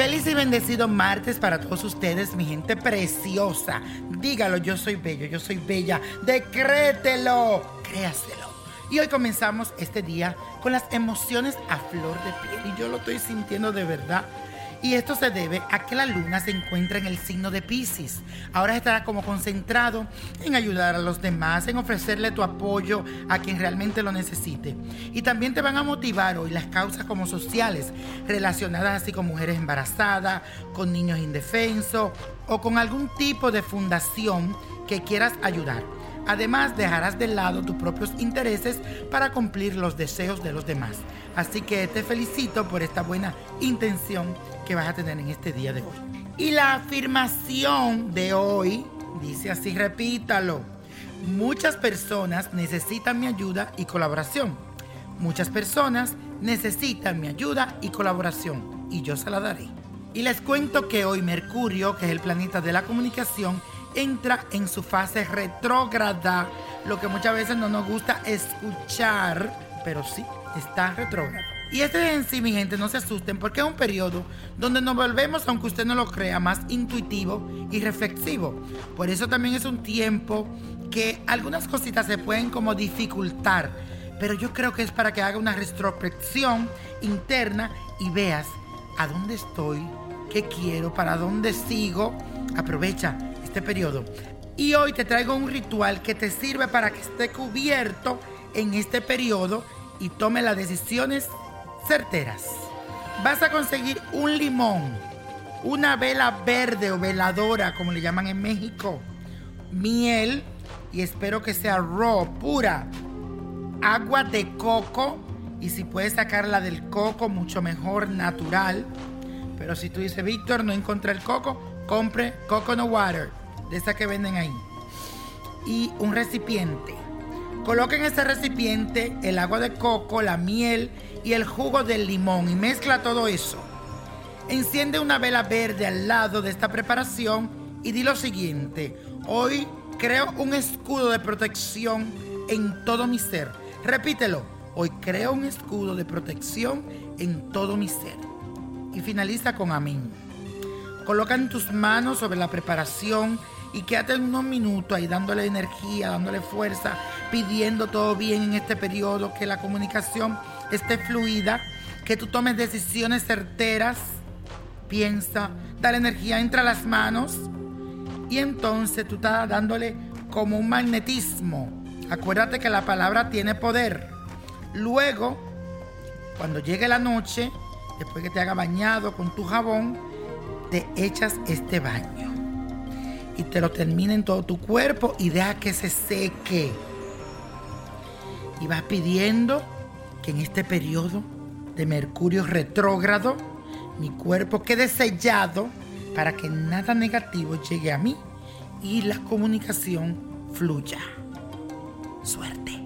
Feliz y bendecido martes para todos ustedes, mi gente preciosa. Dígalo, yo soy bello, yo soy bella. Decrételo, créaselo. Y hoy comenzamos este día con las emociones a flor de piel. Y yo lo estoy sintiendo de verdad. Y esto se debe a que la luna se encuentra en el signo de Pisces. Ahora estará como concentrado en ayudar a los demás, en ofrecerle tu apoyo a quien realmente lo necesite. Y también te van a motivar hoy las causas como sociales relacionadas así con mujeres embarazadas, con niños indefensos o con algún tipo de fundación que quieras ayudar. Además, dejarás de lado tus propios intereses para cumplir los deseos de los demás. Así que te felicito por esta buena intención que vas a tener en este día de hoy. Y la afirmación de hoy dice así, repítalo. Muchas personas necesitan mi ayuda y colaboración. Muchas personas necesitan mi ayuda y colaboración y yo se la daré. Y les cuento que hoy Mercurio, que es el planeta de la comunicación, entra en su fase retrógrada, lo que muchas veces no nos gusta escuchar, pero sí, está retrógrado. Y este en sí, mi gente, no se asusten porque es un periodo donde nos volvemos, aunque usted no lo crea, más intuitivo y reflexivo. Por eso también es un tiempo que algunas cositas se pueden como dificultar, pero yo creo que es para que haga una retrospección interna y veas a dónde estoy, qué quiero, para dónde sigo. Aprovecha este periodo. Y hoy te traigo un ritual que te sirve para que esté cubierto en este periodo y tome las decisiones certeras. Vas a conseguir un limón, una vela verde o veladora, como le llaman en México, miel y espero que sea raw, pura, agua de coco y si puedes sacarla del coco, mucho mejor, natural. Pero si tú dices, Víctor, no encontré el coco, compre coconut water, de esa que venden ahí. Y un recipiente. Coloca en ese recipiente el agua de coco, la miel y el jugo del limón y mezcla todo eso. Enciende una vela verde al lado de esta preparación y di lo siguiente. Hoy creo un escudo de protección en todo mi ser. Repítelo. Hoy creo un escudo de protección en todo mi ser. Y finaliza con amén. Coloca en tus manos sobre la preparación y quédate unos minutos ahí dándole energía, dándole fuerza, pidiendo todo bien en este periodo, que la comunicación esté fluida, que tú tomes decisiones certeras, piensa, dale energía, entra a las manos y entonces tú estás dándole como un magnetismo. Acuérdate que la palabra tiene poder. Luego, cuando llegue la noche, después que te haga bañado con tu jabón, te echas este baño y te lo termina en todo tu cuerpo y deja que se seque. Y vas pidiendo que en este periodo de Mercurio retrógrado mi cuerpo quede sellado para que nada negativo llegue a mí y la comunicación fluya. Suerte.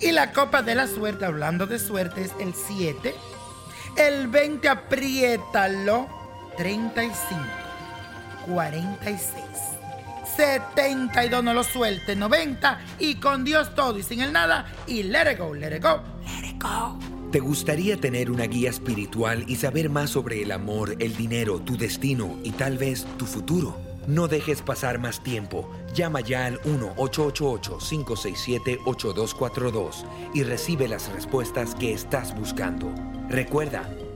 Y la copa de la suerte, hablando de suerte, es el 7. El 20, apriétalo. 35. 46. 72, no lo suelte. 90. Y con Dios todo y sin el nada. Y let it go, let it go, let it go. ¿Te gustaría tener una guía espiritual y saber más sobre el amor, el dinero, tu destino y tal vez tu futuro? No dejes pasar más tiempo. Llama ya al 1-888-567-8242 y recibe las respuestas que estás buscando. Recuerda,